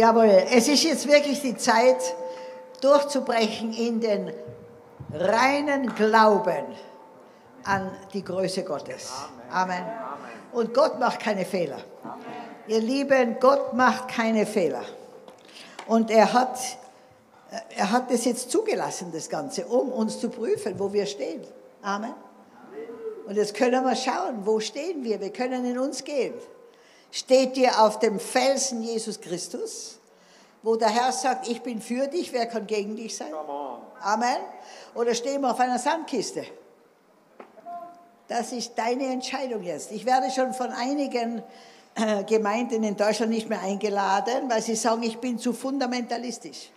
Jawohl, es ist jetzt wirklich die Zeit, durchzubrechen in den reinen Glauben an die Größe Gottes. Amen. Und Gott macht keine Fehler. Ihr Lieben, Gott macht keine Fehler. Und er hat, er hat das jetzt zugelassen, das Ganze, um uns zu prüfen, wo wir stehen. Amen. Und jetzt können wir schauen, wo stehen wir? Wir können in uns gehen. Steht ihr auf dem Felsen Jesus Christus, wo der Herr sagt, ich bin für dich, wer kann gegen dich sein? Amen. Oder stehen wir auf einer Sandkiste? Das ist deine Entscheidung jetzt. Ich werde schon von einigen äh, Gemeinden in Deutschland nicht mehr eingeladen, weil sie sagen, ich bin zu fundamentalistisch.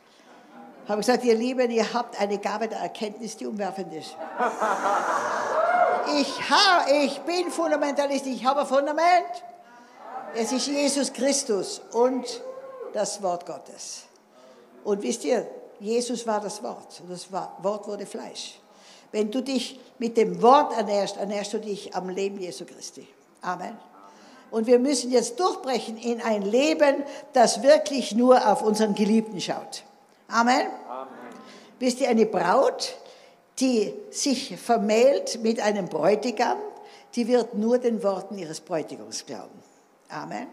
Ich habe gesagt, ihr Lieben, ihr habt eine Gabe der Erkenntnis, die umwerfend ist. Ich, ha, ich bin fundamentalistisch, ich habe ein Fundament. Es ist Jesus Christus und das Wort Gottes. Und wisst ihr, Jesus war das Wort und das Wort wurde Fleisch. Wenn du dich mit dem Wort ernährst, ernährst du dich am Leben Jesu Christi. Amen. Und wir müssen jetzt durchbrechen in ein Leben, das wirklich nur auf unseren Geliebten schaut. Amen. Amen. Wisst ihr, eine Braut, die sich vermählt mit einem Bräutigam, die wird nur den Worten ihres Bräutigams glauben. Amen.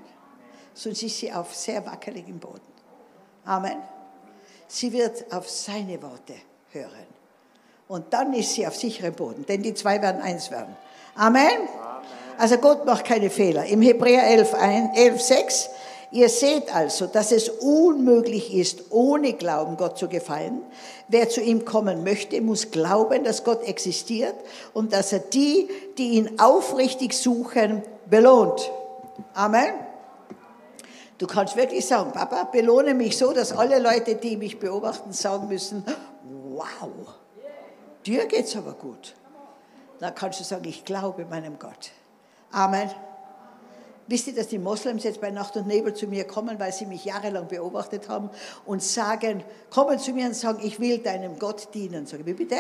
Sonst ist sie auf sehr wackeligem Boden. Amen. Sie wird auf seine Worte hören. Und dann ist sie auf sicherem Boden, denn die zwei werden eins werden. Amen. Amen. Also Gott macht keine Fehler. Im Hebräer 11, 11 6 Ihr seht also, dass es unmöglich ist, ohne Glauben Gott zu gefallen. Wer zu ihm kommen möchte, muss glauben, dass Gott existiert und dass er die, die ihn aufrichtig suchen, belohnt. Amen. Du kannst wirklich sagen, Papa, belohne mich so, dass alle Leute, die mich beobachten, sagen müssen, wow, dir geht's aber gut. Dann kannst du sagen, ich glaube meinem Gott. Amen. Wisst ihr, dass die Moslems jetzt bei Nacht und Nebel zu mir kommen, weil sie mich jahrelang beobachtet haben und sagen, kommen zu mir und sagen, ich will deinem Gott dienen. Sag ich, wie bitte?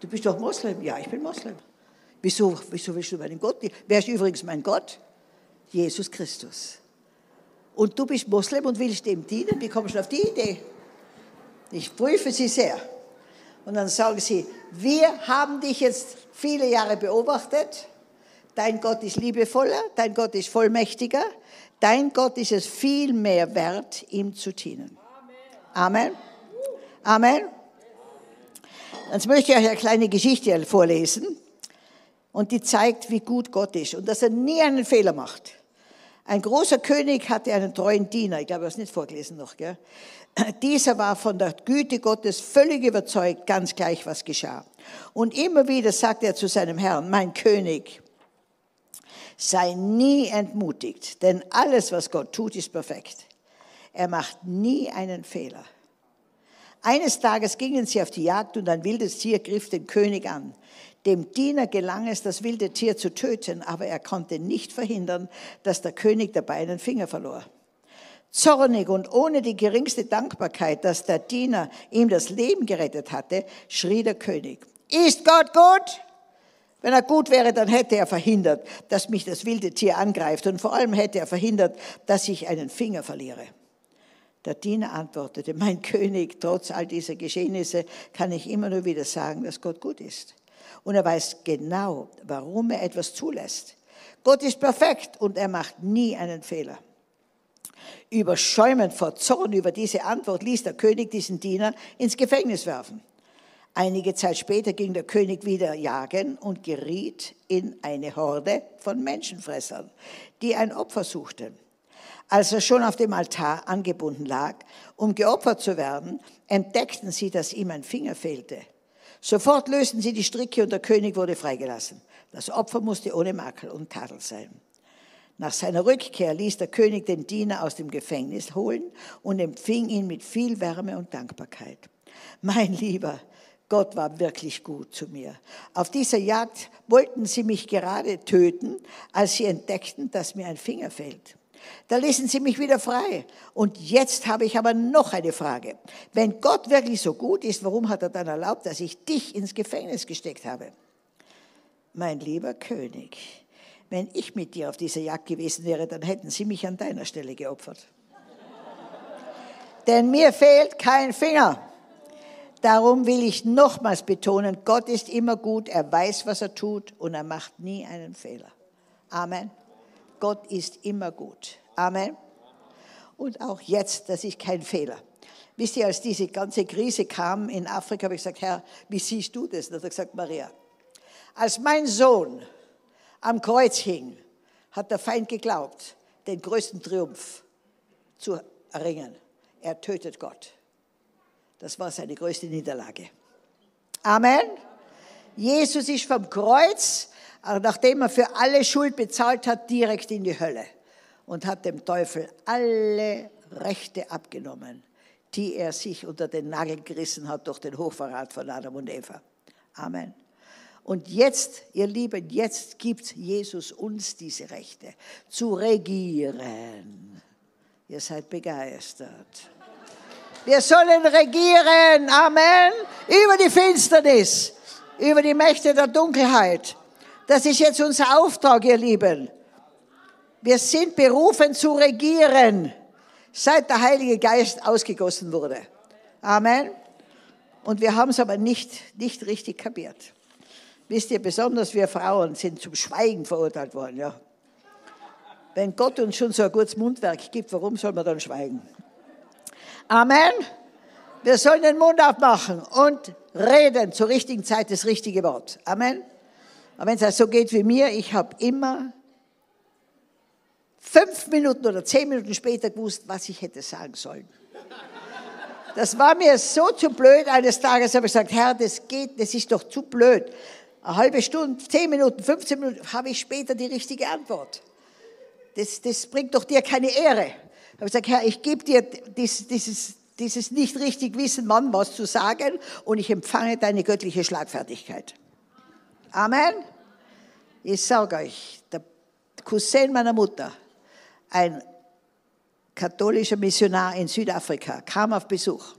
Du bist doch Moslem. Ja, ich bin Moslem. Wieso, wieso willst du meinen Gott dienen? Wer ist übrigens mein Gott? Jesus Christus. Und du bist Moslem und willst dem dienen? Wie kommst du auf die Idee? Ich prüfe sie sehr. Und dann sagen sie, wir haben dich jetzt viele Jahre beobachtet Dein Gott ist liebevoller, dein Gott ist vollmächtiger, dein Gott ist es viel mehr wert, ihm zu dienen. Amen. Amen. Jetzt möchte ich euch eine kleine Geschichte vorlesen. Und die zeigt, wie gut Gott ist und dass er nie einen Fehler macht. Ein großer König hatte einen treuen Diener, ich glaube, hat es nicht vorgelesen noch. Gell? Dieser war von der Güte Gottes völlig überzeugt, ganz gleich, was geschah. Und immer wieder sagte er zu seinem Herrn, mein König, Sei nie entmutigt, denn alles, was Gott tut, ist perfekt. Er macht nie einen Fehler. Eines Tages gingen sie auf die Jagd und ein wildes Tier griff den König an. Dem Diener gelang es, das wilde Tier zu töten, aber er konnte nicht verhindern, dass der König dabei einen Finger verlor. Zornig und ohne die geringste Dankbarkeit, dass der Diener ihm das Leben gerettet hatte, schrie der König, ist Gott gut? Wenn er gut wäre, dann hätte er verhindert, dass mich das wilde Tier angreift und vor allem hätte er verhindert, dass ich einen Finger verliere. Der Diener antwortete, mein König, trotz all dieser Geschehnisse kann ich immer nur wieder sagen, dass Gott gut ist. Und er weiß genau, warum er etwas zulässt. Gott ist perfekt und er macht nie einen Fehler. Überschäumend vor Zorn über diese Antwort ließ der König diesen Diener ins Gefängnis werfen. Einige Zeit später ging der König wieder jagen und geriet in eine Horde von Menschenfressern, die ein Opfer suchten. Als er schon auf dem Altar angebunden lag, um geopfert zu werden, entdeckten sie, dass ihm ein Finger fehlte. Sofort lösten sie die Stricke und der König wurde freigelassen. Das Opfer musste ohne Makel und Tadel sein. Nach seiner Rückkehr ließ der König den Diener aus dem Gefängnis holen und empfing ihn mit viel Wärme und Dankbarkeit. Mein Lieber, Gott war wirklich gut zu mir. Auf dieser Jagd wollten sie mich gerade töten, als sie entdeckten, dass mir ein Finger fehlt. Da ließen sie mich wieder frei. Und jetzt habe ich aber noch eine Frage. Wenn Gott wirklich so gut ist, warum hat er dann erlaubt, dass ich dich ins Gefängnis gesteckt habe? Mein lieber König, wenn ich mit dir auf dieser Jagd gewesen wäre, dann hätten sie mich an deiner Stelle geopfert. Denn mir fehlt kein Finger. Darum will ich nochmals betonen, Gott ist immer gut, er weiß, was er tut und er macht nie einen Fehler. Amen. Gott ist immer gut. Amen. Und auch jetzt, das ist kein Fehler. Wisst ihr, als diese ganze Krise kam in Afrika, habe ich gesagt, Herr, wie siehst du das? Und hat er gesagt, Maria, als mein Sohn am Kreuz hing, hat der Feind geglaubt, den größten Triumph zu erringen. Er tötet Gott. Das war seine größte Niederlage. Amen. Jesus ist vom Kreuz, nachdem er für alle Schuld bezahlt hat, direkt in die Hölle und hat dem Teufel alle Rechte abgenommen, die er sich unter den Nagel gerissen hat durch den Hochverrat von Adam und Eva. Amen. Und jetzt, ihr Lieben, jetzt gibt Jesus uns diese Rechte, zu regieren. Ihr seid begeistert. Wir sollen regieren, Amen, über die Finsternis, über die Mächte der Dunkelheit. Das ist jetzt unser Auftrag, ihr Lieben. Wir sind berufen zu regieren, seit der Heilige Geist ausgegossen wurde. Amen. Und wir haben es aber nicht, nicht richtig kapiert. Wisst ihr, besonders wir Frauen sind zum Schweigen verurteilt worden. Ja. Wenn Gott uns schon so ein gutes Mundwerk gibt, warum soll man dann schweigen? Amen. Wir sollen den Mund aufmachen und reden zur richtigen Zeit das richtige Wort. Amen. Aber wenn es so geht wie mir, ich habe immer fünf Minuten oder zehn Minuten später gewusst, was ich hätte sagen sollen. Das war mir so zu blöd. Eines Tages habe ich gesagt, Herr, das geht, das ist doch zu blöd. Eine halbe Stunde, zehn Minuten, 15 Minuten habe ich später die richtige Antwort. Das, das bringt doch dir keine Ehre habe gesagt, Herr, ich gebe dir dieses, dieses, dieses nicht richtig wissen, Mann, was zu sagen und ich empfange deine göttliche Schlagfertigkeit. Amen. Ich sage euch, der Cousin meiner Mutter, ein katholischer Missionar in Südafrika, kam auf Besuch.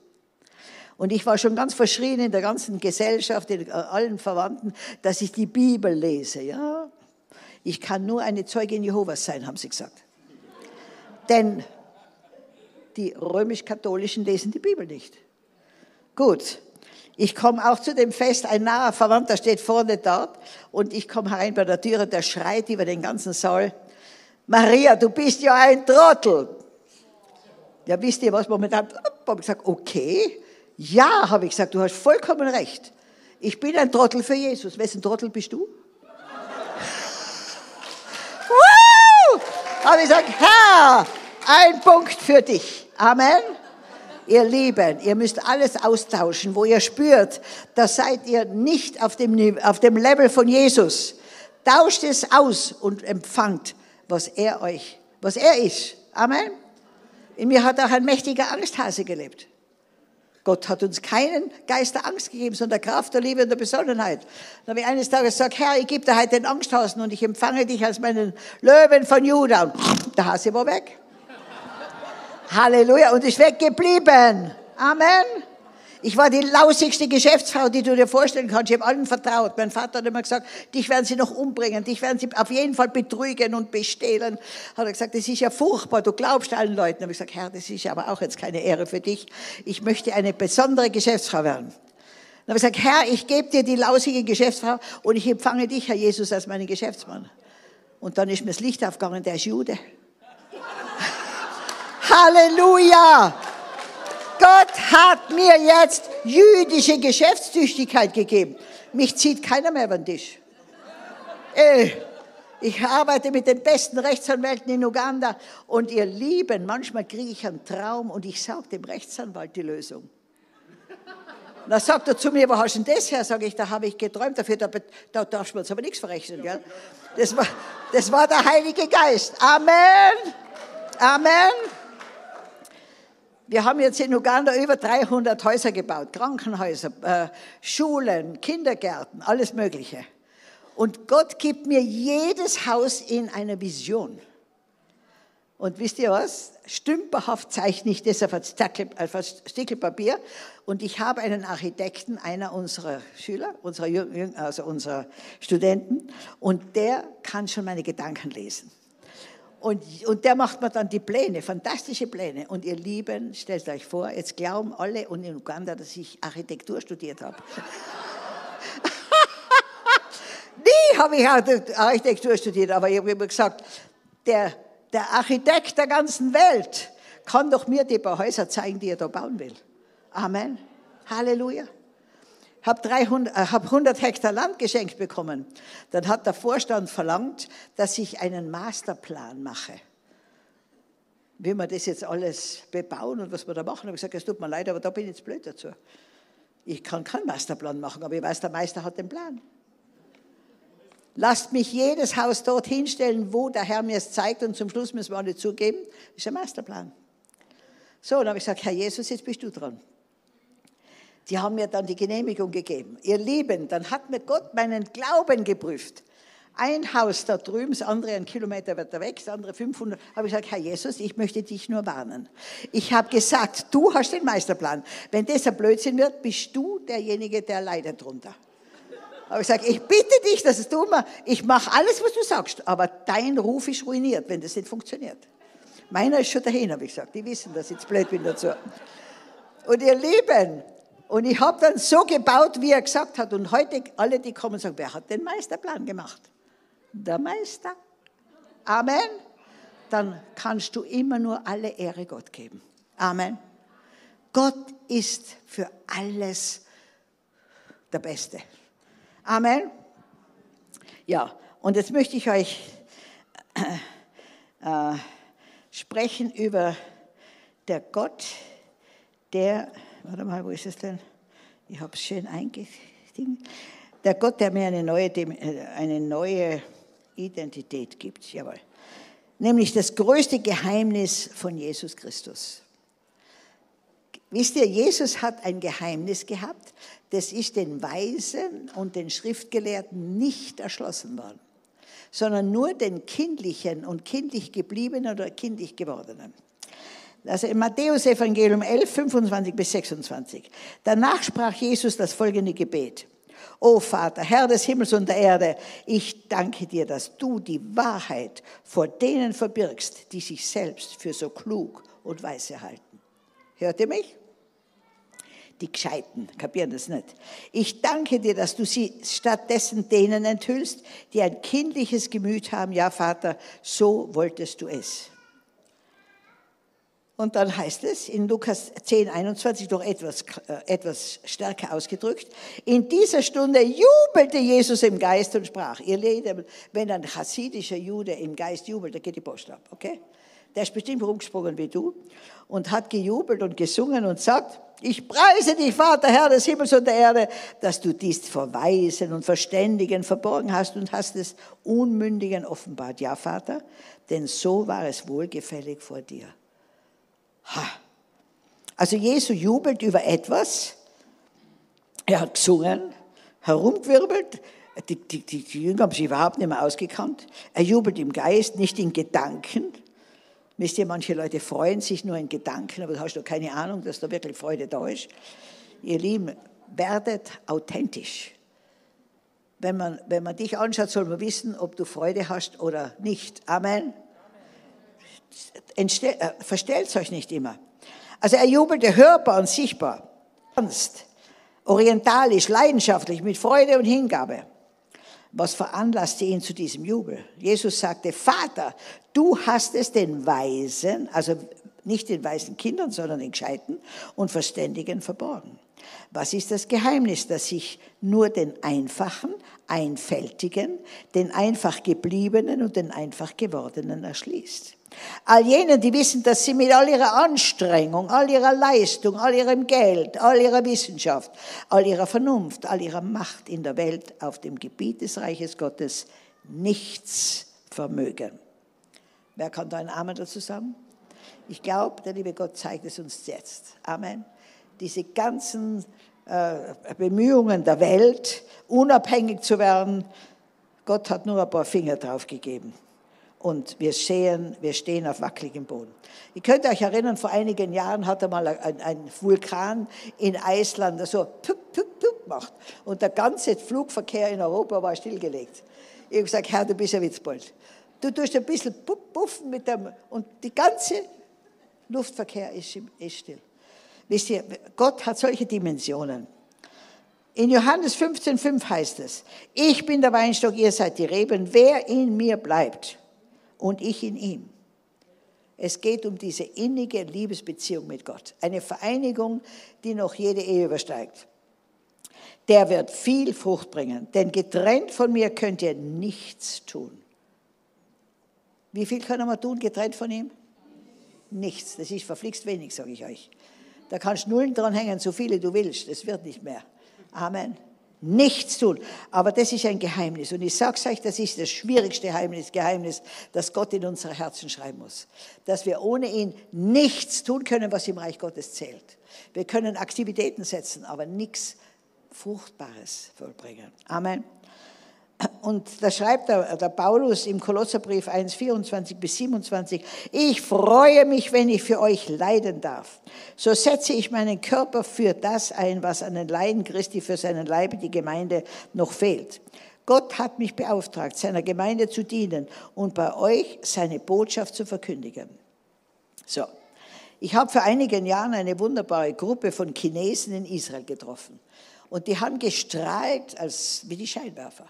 Und ich war schon ganz verschrien in der ganzen Gesellschaft, in allen Verwandten, dass ich die Bibel lese. Ja, ich kann nur eine Zeugin Jehovas sein, haben sie gesagt. Denn die römisch-katholischen lesen die Bibel nicht. Gut, ich komme auch zu dem Fest, ein naher Verwandter steht vorne dort und ich komme herein bei der Türe, der schreit über den ganzen Saal, Maria, du bist ja ein Trottel. Ja, wisst ihr was momentan? Habe ich gesagt, okay. Ja, habe ich gesagt, du hast vollkommen recht. Ich bin ein Trottel für Jesus. Wessen Trottel bist du? habe ich gesagt, Herr, ein Punkt für dich. Amen. Ihr Lieben, ihr müsst alles austauschen, wo ihr spürt, da seid ihr nicht auf dem, auf dem Level von Jesus. Tauscht es aus und empfangt, was er euch, was er ist. Amen. In mir hat auch ein mächtiger Angsthase gelebt. Gott hat uns keinen Geist der Angst gegeben, sondern der Kraft, der Liebe und der Besonnenheit. Dann habe ich eines Tages gesagt, Herr, ich gebe dir heute den Angsthasen und ich empfange dich als meinen Löwen von Juda. Und der Hase war weg. Halleluja. Und ist weggeblieben. Amen. Ich war die lausigste Geschäftsfrau, die du dir vorstellen kannst. Ich habe allen vertraut. Mein Vater hat immer gesagt, dich werden sie noch umbringen, dich werden sie auf jeden Fall betrügen und bestehlen. Hat er gesagt, das ist ja furchtbar, du glaubst allen Leuten. Habe ich gesagt, Herr, das ist aber auch jetzt keine Ehre für dich. Ich möchte eine besondere Geschäftsfrau werden. Dann habe ich gesagt, Herr, ich gebe dir die lausige Geschäftsfrau und ich empfange dich, Herr Jesus, als meinen Geschäftsmann. Und dann ist mir das Licht aufgegangen, der ist Jude. Halleluja! Gott hat mir jetzt jüdische Geschäftstüchtigkeit gegeben. Mich zieht keiner mehr über den Tisch. Ey, ich arbeite mit den besten Rechtsanwälten in Uganda und ihr Lieben, manchmal kriege ich einen Traum und ich sage dem Rechtsanwalt die Lösung. Da sagt er zu mir, wo hast du denn das her? Sage ich, da habe ich geträumt, dafür, da, da darfst du uns aber nichts verrechnen. Gell? Das, war, das war der Heilige Geist. Amen. Amen. Wir haben jetzt in Uganda über 300 Häuser gebaut, Krankenhäuser, äh, Schulen, Kindergärten, alles Mögliche. Und Gott gibt mir jedes Haus in einer Vision. Und wisst ihr was? Stümperhaft zeichne ich das auf ein Stickelpapier. Und ich habe einen Architekten, einer unserer Schüler, unserer, also unserer Studenten, und der kann schon meine Gedanken lesen. Und, und der macht mir dann die Pläne, fantastische Pläne. Und ihr Lieben, stellt euch vor, jetzt glauben alle und in Uganda, dass ich Architektur studiert habe. Nie habe ich Architektur studiert, aber ich habe immer gesagt, der, der Architekt der ganzen Welt kann doch mir die paar Häuser zeigen, die er da bauen will. Amen. Halleluja. Habe 300, äh, hab 100 Hektar Land geschenkt bekommen. Dann hat der Vorstand verlangt, dass ich einen Masterplan mache. Wie wir das jetzt alles bebauen und was wir da machen. Ich habe gesagt, es tut mir leid, aber da bin ich jetzt blöd dazu. Ich kann keinen Masterplan machen, aber ich weiß, der Meister hat den Plan. Lasst mich jedes Haus dort hinstellen, wo der Herr mir es zeigt und zum Schluss müssen wir alle zugeben, ist ein Masterplan. So, dann habe ich gesagt, Herr Jesus, jetzt bist du dran. Die haben mir dann die Genehmigung gegeben. Ihr Lieben, dann hat mir Gott meinen Glauben geprüft. Ein Haus da drüben, das andere einen Kilometer weiter weg, das andere 500. Habe ich gesagt, Herr Jesus, ich möchte dich nur warnen. Ich habe gesagt, du hast den Meisterplan. Wenn das ein Blödsinn wird, bist du derjenige, der leidet drunter. Habe ich gesagt, ich bitte dich, das ist dummer. Ich mache alles, was du sagst, aber dein Ruf ist ruiniert, wenn das nicht funktioniert. Meiner ist schon dahin, habe ich gesagt. Die wissen, dass ich jetzt blöd bin dazu. Und ihr Lieben, und ich habe dann so gebaut, wie er gesagt hat. Und heute alle, die kommen, sagen, wer hat den Meisterplan gemacht? Der Meister. Amen. Dann kannst du immer nur alle Ehre Gott geben. Amen. Gott ist für alles der Beste. Amen. Ja, und jetzt möchte ich euch äh, sprechen über der Gott, der warte mal, wo ist es denn? Ich habe es schön eingestiegen. Der Gott, der mir eine neue, äh, eine neue Identität gibt, jawohl. Nämlich das größte Geheimnis von Jesus Christus. Wisst ihr, Jesus hat ein Geheimnis gehabt, das ist den Weisen und den Schriftgelehrten nicht erschlossen worden, sondern nur den kindlichen und kindlich gebliebenen oder kindlich gewordenen. Also im Matthäus-Evangelium 11, 25 bis 26. Danach sprach Jesus das folgende Gebet. O Vater, Herr des Himmels und der Erde, ich danke dir, dass du die Wahrheit vor denen verbirgst, die sich selbst für so klug und weise halten. Hört ihr mich? Die Gescheiten kapieren das nicht. Ich danke dir, dass du sie stattdessen denen enthüllst, die ein kindliches Gemüt haben. Ja, Vater, so wolltest du es. Und dann heißt es in Lukas 10, 21 doch etwas, äh, etwas stärker ausgedrückt, in dieser Stunde jubelte Jesus im Geist und sprach, ihr Lieben, wenn ein chassidischer Jude im Geist jubelt, dann geht die Post ab, okay? Der ist bestimmt rumgesprungen wie du und hat gejubelt und gesungen und sagt, ich preise dich, Vater, Herr des Himmels und der Erde, dass du dies vor Weisen und Verständigen verborgen hast und hast es Unmündigen offenbart. Ja, Vater, denn so war es wohlgefällig vor dir. Ha. Also Jesu jubelt über etwas. Er hat gesungen, herumgewirbelt. Die, die, die, die Jünger haben sich überhaupt nicht mehr ausgekannt. Er jubelt im Geist, nicht in Gedanken. Wisst ihr, manche Leute freuen sich nur in Gedanken, aber du hast doch keine Ahnung, dass da wirklich Freude da ist. Ihr Lieben, werdet authentisch. Wenn man, wenn man dich anschaut, soll man wissen, ob du Freude hast oder nicht. Amen äh, verstellt euch nicht immer. Also er jubelte hörbar und sichtbar, ernst, orientalisch, leidenschaftlich, mit Freude und Hingabe. Was veranlasste ihn zu diesem Jubel? Jesus sagte, Vater, du hast es den Weisen, also nicht den weisen Kindern, sondern den Gescheiten und Verständigen verborgen. Was ist das Geheimnis, das sich nur den Einfachen, Einfältigen, den einfach Gebliebenen und den einfach Gewordenen erschließt? All jenen, die wissen, dass sie mit all ihrer Anstrengung, all ihrer Leistung, all ihrem Geld, all ihrer Wissenschaft, all ihrer Vernunft, all ihrer Macht in der Welt auf dem Gebiet des Reiches Gottes nichts vermögen. Wer kann da einen Amen dazu sagen? Ich glaube, der liebe Gott zeigt es uns jetzt. Amen. Diese ganzen äh, Bemühungen der Welt, unabhängig zu werden, Gott hat nur ein paar Finger drauf gegeben und wir sehen, wir stehen auf wackeligem Boden. Ihr könnt euch erinnern, vor einigen Jahren hat er mal ein, ein Vulkan in Island so tup, tup, tup gemacht und der ganze Flugverkehr in Europa war stillgelegt. Ich habe gesagt, Herr, du bist ein Witzbold. Du tust ein bisschen puffen mit dem, und die ganze Luftverkehr ist, ist still. Wisst ihr, Gott hat solche Dimensionen. In Johannes 15,5 heißt es, ich bin der Weinstock, ihr seid die Reben, wer in mir bleibt und ich in ihm. Es geht um diese innige Liebesbeziehung mit Gott. Eine Vereinigung, die noch jede Ehe übersteigt. Der wird viel Frucht bringen, denn getrennt von mir könnt ihr nichts tun. Wie viel können wir tun, getrennt von ihm? Nichts. Das ist verflixt wenig, sage ich euch. Da kannst du Nullen dranhängen, so viele du willst. Das wird nicht mehr. Amen. Nichts tun. Aber das ist ein Geheimnis. Und ich sage es euch, das ist das schwierigste Geheimnis, Geheimnis, das Gott in unsere Herzen schreiben muss. Dass wir ohne ihn nichts tun können, was im Reich Gottes zählt. Wir können Aktivitäten setzen, aber nichts Fruchtbares vollbringen. Amen. Und da schreibt der, der Paulus im Kolosserbrief 1, 24 bis 27, ich freue mich, wenn ich für euch leiden darf. So setze ich meinen Körper für das ein, was an den Leiden Christi für seinen Leib, die Gemeinde, noch fehlt. Gott hat mich beauftragt, seiner Gemeinde zu dienen und bei euch seine Botschaft zu verkündigen. So, ich habe vor einigen Jahren eine wunderbare Gruppe von Chinesen in Israel getroffen. Und die haben gestrahlt als wie die Scheinwerfer.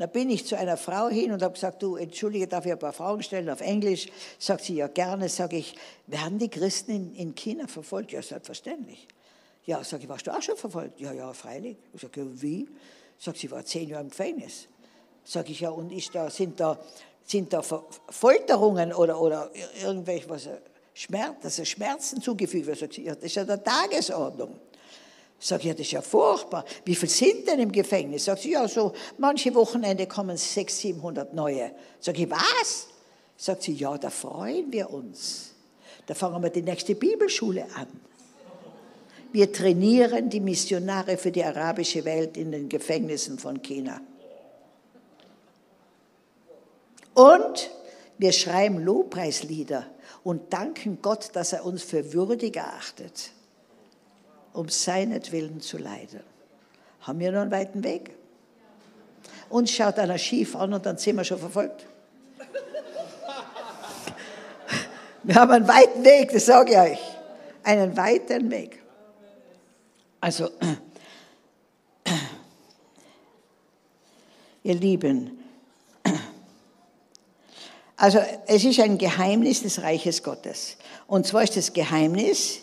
Da bin ich zu einer Frau hin und habe gesagt, du, entschuldige, darf ich ein paar Fragen stellen auf Englisch? Sagt sie, ja gerne. Sage ich, werden die Christen in, in China verfolgt? Ja, selbstverständlich. Ja, sage ich, warst du auch schon verfolgt? Ja, ja, freilich. Ich sage, wie? Sagt sie, war zehn Jahre im Gefängnis. Sage ich, ja, und ist da, sind, da, sind da Folterungen oder, oder irgendwelche, Schmerz, also Schmerzen zugefügt? Sagt sie, ja, das ist ja der Tagesordnung. Sag ich, ja, das ist ja furchtbar. Wie viele sind denn im Gefängnis? Sagt sie, ja, so manche Wochenende kommen 600, 700 neue. Sag ich, was? Sagt sie, ja, da freuen wir uns. Da fangen wir die nächste Bibelschule an. Wir trainieren die Missionare für die arabische Welt in den Gefängnissen von China. Und wir schreiben Lobpreislieder und danken Gott, dass er uns für würdig erachtet um seinetwillen zu leiden. Haben wir noch einen weiten Weg? Uns schaut einer schief an und dann sind wir schon verfolgt. Wir haben einen weiten Weg, das sage ich euch. Einen weiten Weg. Also, ihr Lieben, also es ist ein Geheimnis des Reiches Gottes. Und zwar ist das Geheimnis,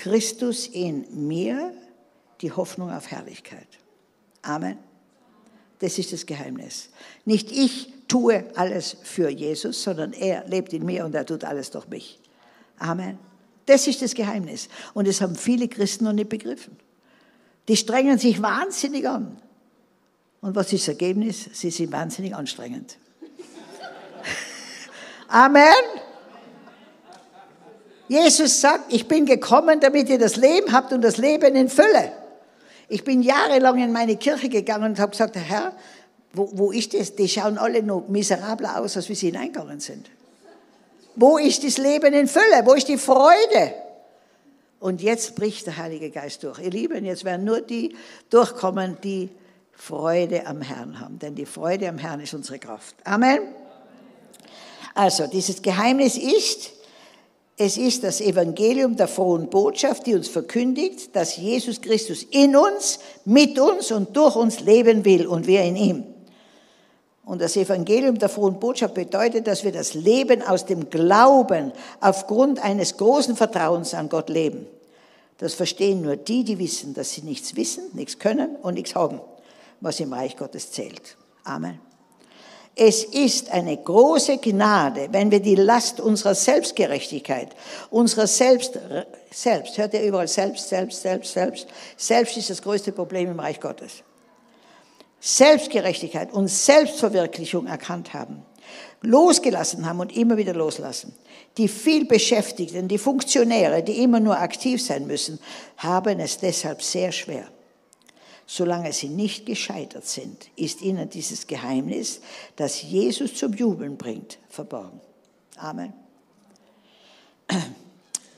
Christus in mir, die Hoffnung auf Herrlichkeit. Amen. Das ist das Geheimnis. Nicht ich tue alles für Jesus, sondern er lebt in mir und er tut alles durch mich. Amen. Das ist das Geheimnis. Und das haben viele Christen noch nicht begriffen. Die strengen sich wahnsinnig an. Und was ist das Ergebnis? Sie sind wahnsinnig anstrengend. Amen. Jesus sagt, ich bin gekommen, damit ihr das Leben habt und das Leben in Fülle. Ich bin jahrelang in meine Kirche gegangen und habe gesagt, Herr, wo, wo ist das? Die schauen alle noch miserabler aus, als wie sie hineingegangen sind. Wo ist das Leben in Fülle? Wo ist die Freude? Und jetzt bricht der Heilige Geist durch. Ihr Lieben, jetzt werden nur die durchkommen, die Freude am Herrn haben. Denn die Freude am Herrn ist unsere Kraft. Amen. Also, dieses Geheimnis ist, es ist das Evangelium der frohen Botschaft, die uns verkündigt, dass Jesus Christus in uns, mit uns und durch uns leben will und wir in ihm. Und das Evangelium der frohen Botschaft bedeutet, dass wir das Leben aus dem Glauben aufgrund eines großen Vertrauens an Gott leben. Das verstehen nur die, die wissen, dass sie nichts wissen, nichts können und nichts haben, was im Reich Gottes zählt. Amen. Es ist eine große Gnade, wenn wir die Last unserer Selbstgerechtigkeit, unserer Selbst, selbst, hört ihr überall selbst, selbst, selbst, selbst, selbst ist das größte Problem im Reich Gottes. Selbstgerechtigkeit und Selbstverwirklichung erkannt haben, losgelassen haben und immer wieder loslassen. Die vielbeschäftigten, die Funktionäre, die immer nur aktiv sein müssen, haben es deshalb sehr schwer. Solange sie nicht gescheitert sind, ist ihnen dieses Geheimnis, das Jesus zum Jubeln bringt, verborgen. Amen.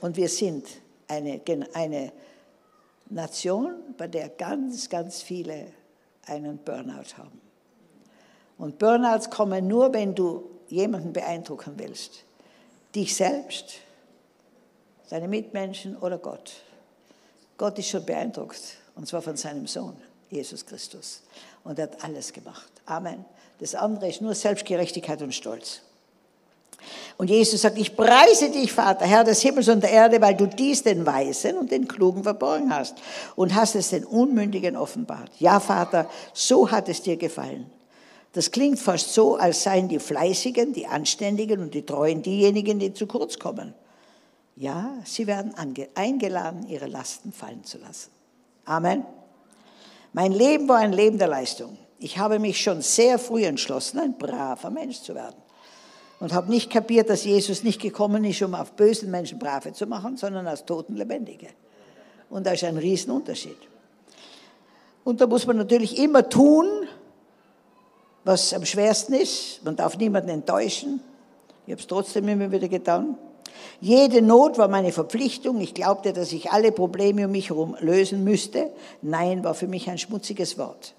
Und wir sind eine, eine Nation, bei der ganz, ganz viele einen Burnout haben. Und Burnouts kommen nur, wenn du jemanden beeindrucken willst. Dich selbst, deine Mitmenschen oder Gott. Gott ist schon beeindruckt, und zwar von seinem Sohn, Jesus Christus. Und er hat alles gemacht. Amen. Das andere ist nur Selbstgerechtigkeit und Stolz. Und Jesus sagt, ich preise dich, Vater, Herr des Himmels und der Erde, weil du dies den Weisen und den Klugen verborgen hast und hast es den Unmündigen offenbart. Ja, Vater, so hat es dir gefallen. Das klingt fast so, als seien die Fleißigen, die Anständigen und die Treuen diejenigen, die zu kurz kommen. Ja, sie werden eingeladen, ihre Lasten fallen zu lassen. Amen. Mein Leben war ein Leben der Leistung. Ich habe mich schon sehr früh entschlossen, ein braver Mensch zu werden und habe nicht kapiert, dass Jesus nicht gekommen ist, um auf bösen Menschen Brave zu machen, sondern als Toten Lebendige. Und da ist ein Riesenunterschied. Und da muss man natürlich immer tun, was am schwersten ist. Man darf niemanden enttäuschen. Ich habe es trotzdem immer wieder getan. Jede Not war meine Verpflichtung. Ich glaubte, dass ich alle Probleme um mich herum lösen müsste. Nein war für mich ein schmutziges Wort,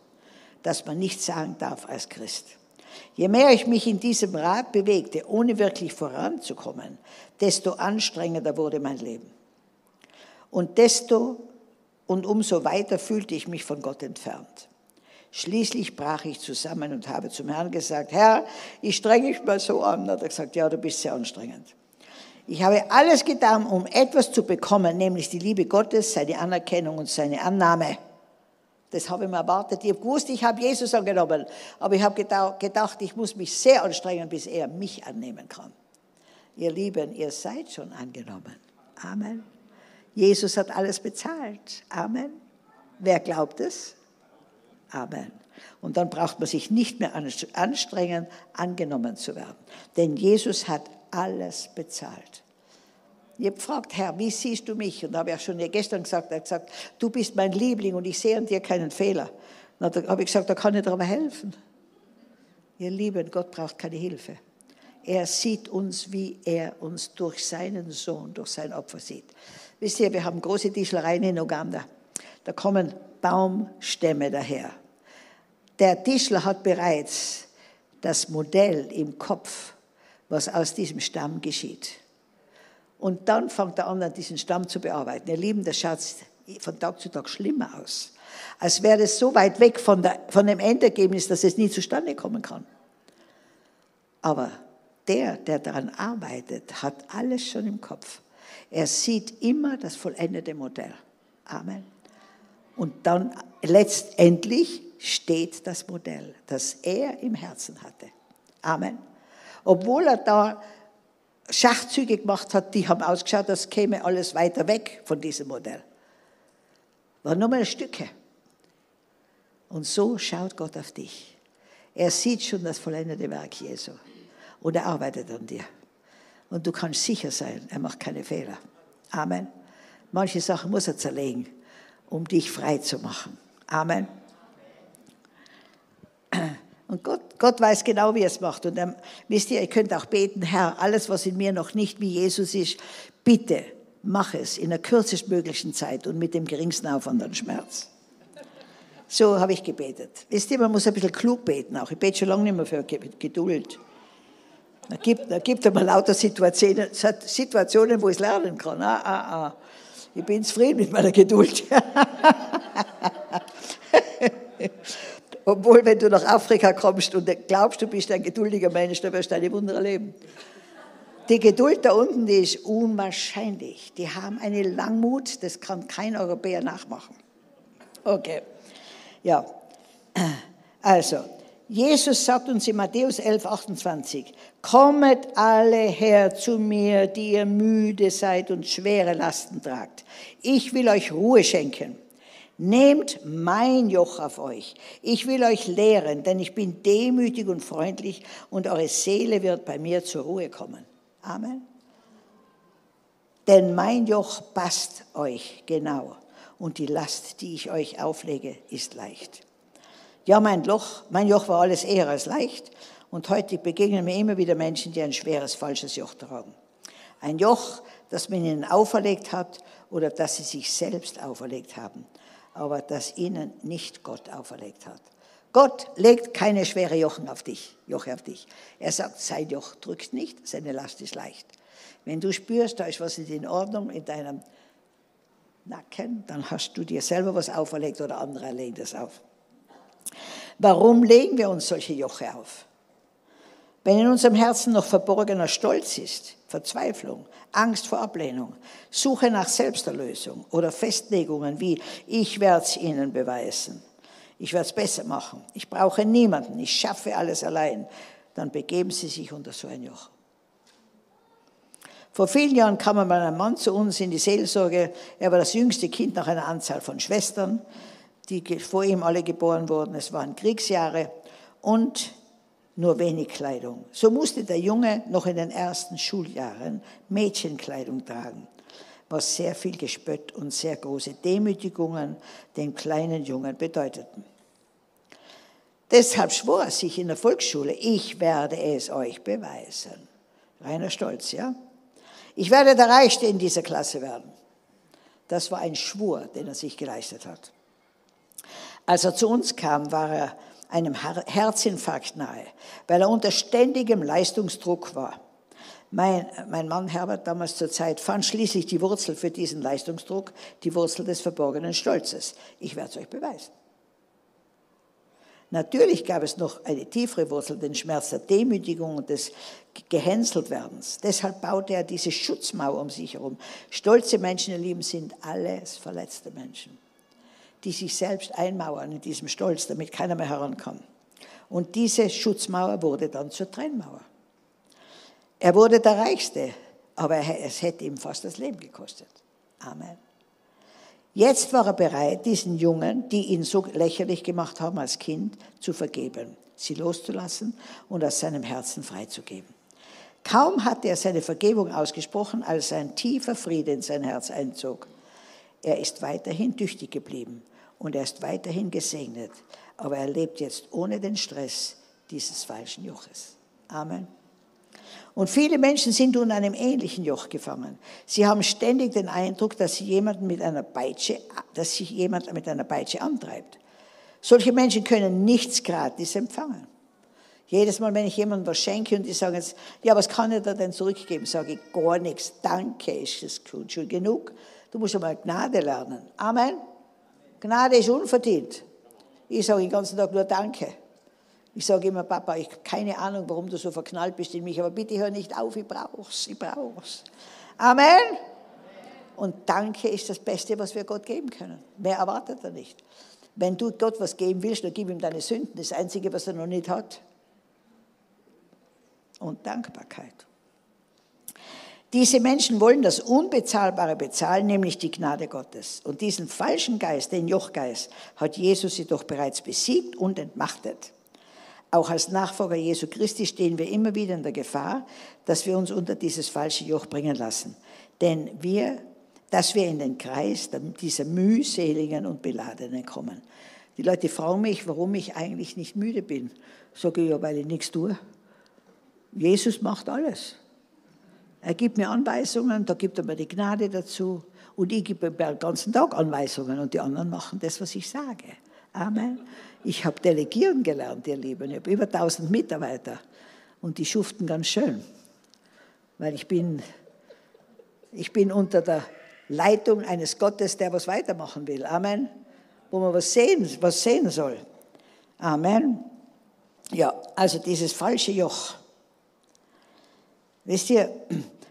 das man nicht sagen darf als Christ. Je mehr ich mich in diesem Rad bewegte, ohne wirklich voranzukommen, desto anstrengender wurde mein Leben. Und desto und umso weiter fühlte ich mich von Gott entfernt. Schließlich brach ich zusammen und habe zum Herrn gesagt, Herr, ich strenge mich mal so an. Hat er gesagt, ja, du bist sehr anstrengend. Ich habe alles getan, um etwas zu bekommen, nämlich die Liebe Gottes, seine Anerkennung und seine Annahme. Das habe ich mir erwartet. Ich habe gewusst, ich habe Jesus angenommen. Aber ich habe gedacht, ich muss mich sehr anstrengen, bis er mich annehmen kann. Ihr Lieben, ihr seid schon angenommen. Amen. Jesus hat alles bezahlt. Amen. Wer glaubt es? Amen. Und dann braucht man sich nicht mehr anstrengen, angenommen zu werden. Denn Jesus hat alles bezahlt. Ich habe gefragt, Herr, wie siehst du mich? Und da habe ich auch schon gestern gesagt, er hat gesagt, du bist mein Liebling und ich sehe an dir keinen Fehler. Und dann habe ich gesagt, da kann ich dir aber helfen. Ihr Lieben, Gott braucht keine Hilfe. Er sieht uns, wie er uns durch seinen Sohn, durch sein Opfer sieht. Wisst ihr, wir haben große Tischlereien in Uganda. Da kommen Baumstämme daher. Der Tischler hat bereits das Modell im Kopf, was aus diesem Stamm geschieht. Und dann fängt er an, diesen Stamm zu bearbeiten. Ihr Lieben, das schaut von Tag zu Tag schlimmer aus. Als wäre es so weit weg von, der, von dem Endergebnis, dass es nie zustande kommen kann. Aber der, der daran arbeitet, hat alles schon im Kopf. Er sieht immer das vollendete Modell. Amen. Und dann letztendlich steht das Modell, das er im Herzen hatte. Amen. Obwohl er da Schachzüge gemacht hat, die haben ausgeschaut, das käme alles weiter weg von diesem Modell. War nur mal Stücke. Und so schaut Gott auf dich. Er sieht schon das vollendete Werk Jesu. Und er arbeitet an dir. Und du kannst sicher sein, er macht keine Fehler. Amen. Manche Sachen muss er zerlegen, um dich frei zu machen. Amen. Und Gott, Gott weiß genau, wie er es macht. Und ähm, wisst ihr, ihr könnt auch beten, Herr, alles, was in mir noch nicht wie Jesus ist, bitte mach es in der kürzestmöglichen Zeit und mit dem geringsten Aufwand an Schmerz. So habe ich gebetet. Wisst ihr, man muss ein bisschen klug beten auch. Ich bete schon lange nicht mehr für Geduld. Da gibt, da gibt es lauter Situationen, Situationen, wo ich es lernen kann. Ah, ah, ah. Ich bin zufrieden mit meiner Geduld. Obwohl, wenn du nach Afrika kommst und glaubst, du bist ein geduldiger Mensch, dann wirst du deine Wunder erleben. Die Geduld da unten, die ist unwahrscheinlich. Die haben eine Langmut, das kann kein Europäer nachmachen. Okay, ja. Also, Jesus sagt uns in Matthäus 11, 28, Kommet alle her zu mir, die ihr müde seid und schwere Lasten tragt. Ich will euch Ruhe schenken. Nehmt mein Joch auf euch. Ich will euch lehren, denn ich bin demütig und freundlich und eure Seele wird bei mir zur Ruhe kommen. Amen. Denn mein Joch passt euch genau und die Last, die ich euch auflege, ist leicht. Ja, mein, Loch, mein Joch war alles eher als leicht und heute begegnen mir immer wieder Menschen, die ein schweres, falsches Joch tragen. Ein Joch, das man ihnen auferlegt hat oder das sie sich selbst auferlegt haben aber das ihnen nicht Gott auferlegt hat. Gott legt keine schwere Jochen auf dich, Joche auf dich. Er sagt, sein Joch drückt nicht, seine Last ist leicht. Wenn du spürst, da ist was nicht in Ordnung in deinem Nacken, dann hast du dir selber was auferlegt oder andere legen das auf. Warum legen wir uns solche Joche auf? Wenn in unserem Herzen noch verborgener Stolz ist, Verzweiflung, Angst vor Ablehnung, Suche nach Selbsterlösung oder Festlegungen wie ich werde es ihnen beweisen, ich werde es besser machen, ich brauche niemanden, ich schaffe alles allein, dann begeben Sie sich unter so ein Joch. Vor vielen Jahren kam einmal ein Mann zu uns in die Seelsorge. Er war das jüngste Kind nach einer Anzahl von Schwestern, die vor ihm alle geboren wurden. Es waren Kriegsjahre und nur wenig Kleidung. So musste der Junge noch in den ersten Schuljahren Mädchenkleidung tragen, was sehr viel Gespött und sehr große Demütigungen den kleinen Jungen bedeuteten. Deshalb schwor er sich in der Volksschule, ich werde es euch beweisen. Reiner Stolz, ja? Ich werde der Reichste in dieser Klasse werden. Das war ein Schwur, den er sich geleistet hat. Als er zu uns kam, war er einem Herzinfarkt nahe, weil er unter ständigem Leistungsdruck war. Mein, mein Mann Herbert damals zur Zeit fand schließlich die Wurzel für diesen Leistungsdruck, die Wurzel des verborgenen Stolzes. Ich werde es euch beweisen. Natürlich gab es noch eine tiefere Wurzel, den Schmerz der Demütigung und des Gehänseltwerdens. Deshalb baute er diese Schutzmauer um sich herum. Stolze Menschen, ihr Lieben, sind alles verletzte Menschen, die sich selbst einmauern in diesem Stolz, damit keiner mehr herankommt. Und diese Schutzmauer wurde dann zur Trennmauer. Er wurde der Reichste, aber es hätte ihm fast das Leben gekostet. Amen. Jetzt war er bereit, diesen Jungen, die ihn so lächerlich gemacht haben als Kind, zu vergeben, sie loszulassen und aus seinem Herzen freizugeben. Kaum hatte er seine Vergebung ausgesprochen, als ein tiefer Friede in sein Herz einzog. Er ist weiterhin tüchtig geblieben und er ist weiterhin gesegnet, aber er lebt jetzt ohne den Stress dieses falschen Joches. Amen. Und viele Menschen sind unter einem ähnlichen Joch gefangen. Sie haben ständig den Eindruck, dass sie jemanden mit einer Peitsche, dass sich jemand mit einer Peitsche antreibt. Solche Menschen können nichts gratis empfangen. Jedes Mal, wenn ich jemandem was schenke und die sagen jetzt, ja, was kann ich da denn zurückgeben, sage ich gar nichts. Danke, ist es schon genug. Du musst einmal Gnade lernen. Amen. Gnade ist unverdient. Ich sage den ganzen Tag nur Danke. Ich sage immer, Papa, ich habe keine Ahnung, warum du so verknallt bist in mich, aber bitte hör nicht auf, ich brauch's, ich brauch's. Amen. Und Danke ist das Beste, was wir Gott geben können. Mehr erwartet er nicht. Wenn du Gott was geben willst, dann gib ihm deine Sünden, das Einzige, was er noch nicht hat. Und Dankbarkeit. Diese Menschen wollen das Unbezahlbare bezahlen, nämlich die Gnade Gottes. Und diesen falschen Geist, den Jochgeist, hat Jesus jedoch bereits besiegt und entmachtet. Auch als Nachfolger Jesu Christi stehen wir immer wieder in der Gefahr, dass wir uns unter dieses falsche Joch bringen lassen. Denn wir, dass wir in den Kreis dieser mühseligen und Beladenen kommen. Die Leute fragen mich, warum ich eigentlich nicht müde bin. Sage ich, ja, weil ich nichts tue. Jesus macht alles. Er gibt mir Anweisungen, da gibt er mir die Gnade dazu. Und ich gebe den ganzen Tag Anweisungen und die anderen machen das, was ich sage. Amen. Ich habe delegieren gelernt, ihr Lieben. Ich habe über 1000 Mitarbeiter und die schuften ganz schön, weil ich bin, ich bin unter der Leitung eines Gottes, der was weitermachen will. Amen. Wo man was sehen, was sehen soll. Amen. Ja, also dieses falsche Joch. Wisst ihr,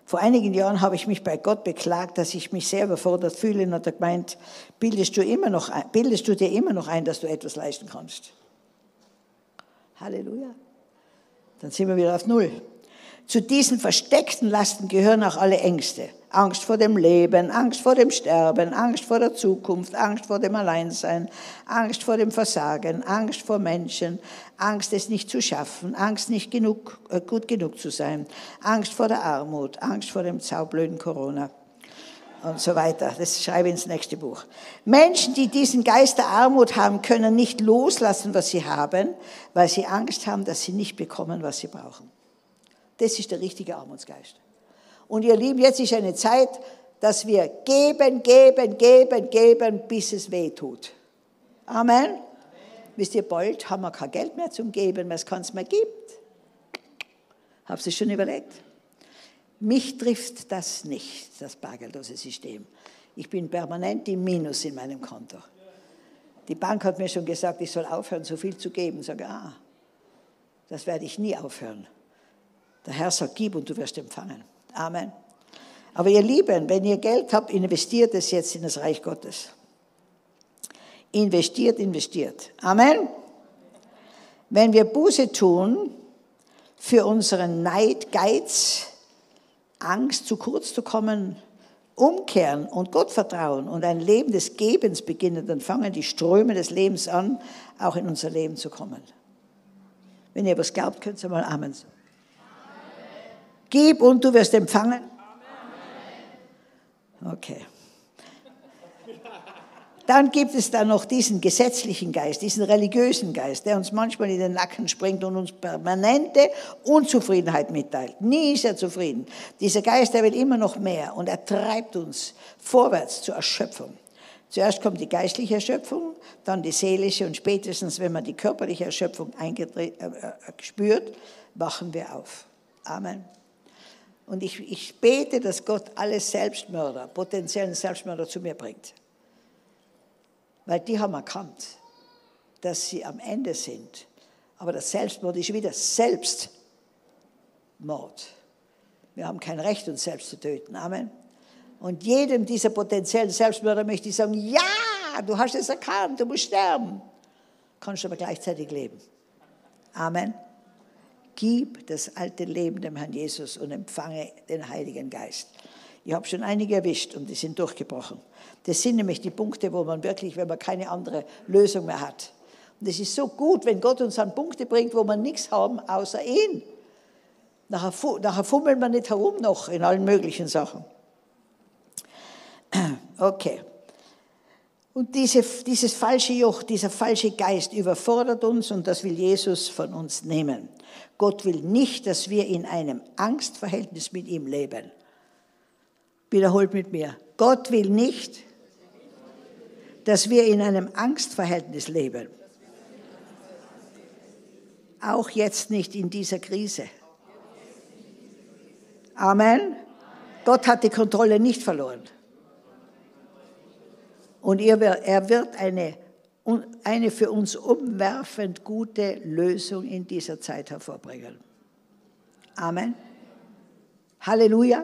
vor einigen Jahren habe ich mich bei Gott beklagt, dass ich mich sehr überfordert fühle und hat er gemeint, bildest du, immer noch, bildest du dir immer noch ein, dass du etwas leisten kannst? Halleluja. Dann sind wir wieder auf Null. Zu diesen versteckten Lasten gehören auch alle Ängste. Angst vor dem Leben, Angst vor dem Sterben, Angst vor der Zukunft, Angst vor dem Alleinsein, Angst vor dem Versagen, Angst vor Menschen, Angst es nicht zu schaffen, Angst nicht genug, äh, gut genug zu sein, Angst vor der Armut, Angst vor dem zaublöden Corona und so weiter. Das schreibe ich ins nächste Buch. Menschen, die diesen Geist der Armut haben, können nicht loslassen, was sie haben, weil sie Angst haben, dass sie nicht bekommen, was sie brauchen. Das ist der richtige Armutsgeist. Und ihr Lieben, jetzt ist eine Zeit, dass wir geben, geben, geben, geben, bis es weh tut. Amen. Wisst ihr, bald haben wir kein Geld mehr zum Geben, weil es keins mehr gibt. Habt ihr schon überlegt? Mich trifft das nicht, das bargeldlose System. Ich bin permanent im Minus in meinem Konto. Die Bank hat mir schon gesagt, ich soll aufhören, so viel zu geben. Ich sage, ah, das werde ich nie aufhören. Der Herr sagt, gib und du wirst empfangen. Amen. Aber ihr Lieben, wenn ihr Geld habt, investiert es jetzt in das Reich Gottes. Investiert, investiert. Amen. Wenn wir Buße tun für unseren Neid, Geiz, Angst, zu kurz zu kommen, umkehren und Gott vertrauen und ein Leben des Gebens beginnen, dann fangen die Ströme des Lebens an, auch in unser Leben zu kommen. Wenn ihr was glaubt, könnt ihr mal Amen sagen. Gib und du wirst empfangen. Okay. Dann gibt es da noch diesen gesetzlichen Geist, diesen religiösen Geist, der uns manchmal in den Nacken springt und uns permanente Unzufriedenheit mitteilt. Nie ist er zufrieden. Dieser Geist, der will immer noch mehr und er treibt uns vorwärts zur Erschöpfung. Zuerst kommt die geistliche Erschöpfung, dann die seelische und spätestens, wenn man die körperliche Erschöpfung äh, äh, spürt, wachen wir auf. Amen. Und ich, ich bete, dass Gott alle Selbstmörder, potenziellen Selbstmörder zu mir bringt. Weil die haben erkannt, dass sie am Ende sind. Aber das Selbstmord ist wieder Selbstmord. Wir haben kein Recht, uns selbst zu töten. Amen. Und jedem dieser potenziellen Selbstmörder möchte ich sagen, ja, du hast es erkannt, du musst sterben. Kannst aber gleichzeitig leben. Amen. Gib das alte Leben dem Herrn Jesus und empfange den Heiligen Geist. Ich habe schon einige erwischt und die sind durchgebrochen. Das sind nämlich die Punkte, wo man wirklich, wenn man keine andere Lösung mehr hat. Und es ist so gut, wenn Gott uns an Punkte bringt, wo wir nichts haben außer ihn. Nachher, nachher fummeln wir nicht herum noch in allen möglichen Sachen. Okay. Und diese, dieses falsche Joch, dieser falsche Geist überfordert uns und das will Jesus von uns nehmen. Gott will nicht, dass wir in einem Angstverhältnis mit ihm leben. Wiederholt mit mir. Gott will nicht, dass wir in einem Angstverhältnis leben. Auch jetzt nicht in dieser Krise. Amen. Gott hat die Kontrolle nicht verloren. Und er wird eine, eine für uns umwerfend gute Lösung in dieser Zeit hervorbringen. Amen. Halleluja.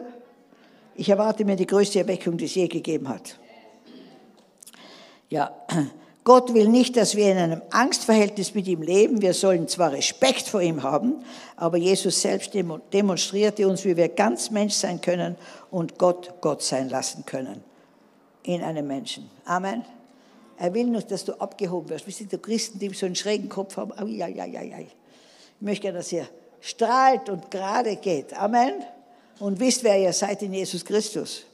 Ich erwarte mir die größte Erweckung, die es je gegeben hat. Ja, Gott will nicht, dass wir in einem Angstverhältnis mit ihm leben. Wir sollen zwar Respekt vor ihm haben, aber Jesus selbst demonstrierte uns, wie wir ganz Mensch sein können und Gott Gott sein lassen können in einem Menschen. Amen. Er will nur, dass du abgehoben wirst. Wisst ihr, die Christen, die so einen schrägen Kopf haben, ai, ai, ai, ai. ich möchte gerne, dass ihr strahlt und gerade geht. Amen und wisst, wer ihr seid in Jesus Christus.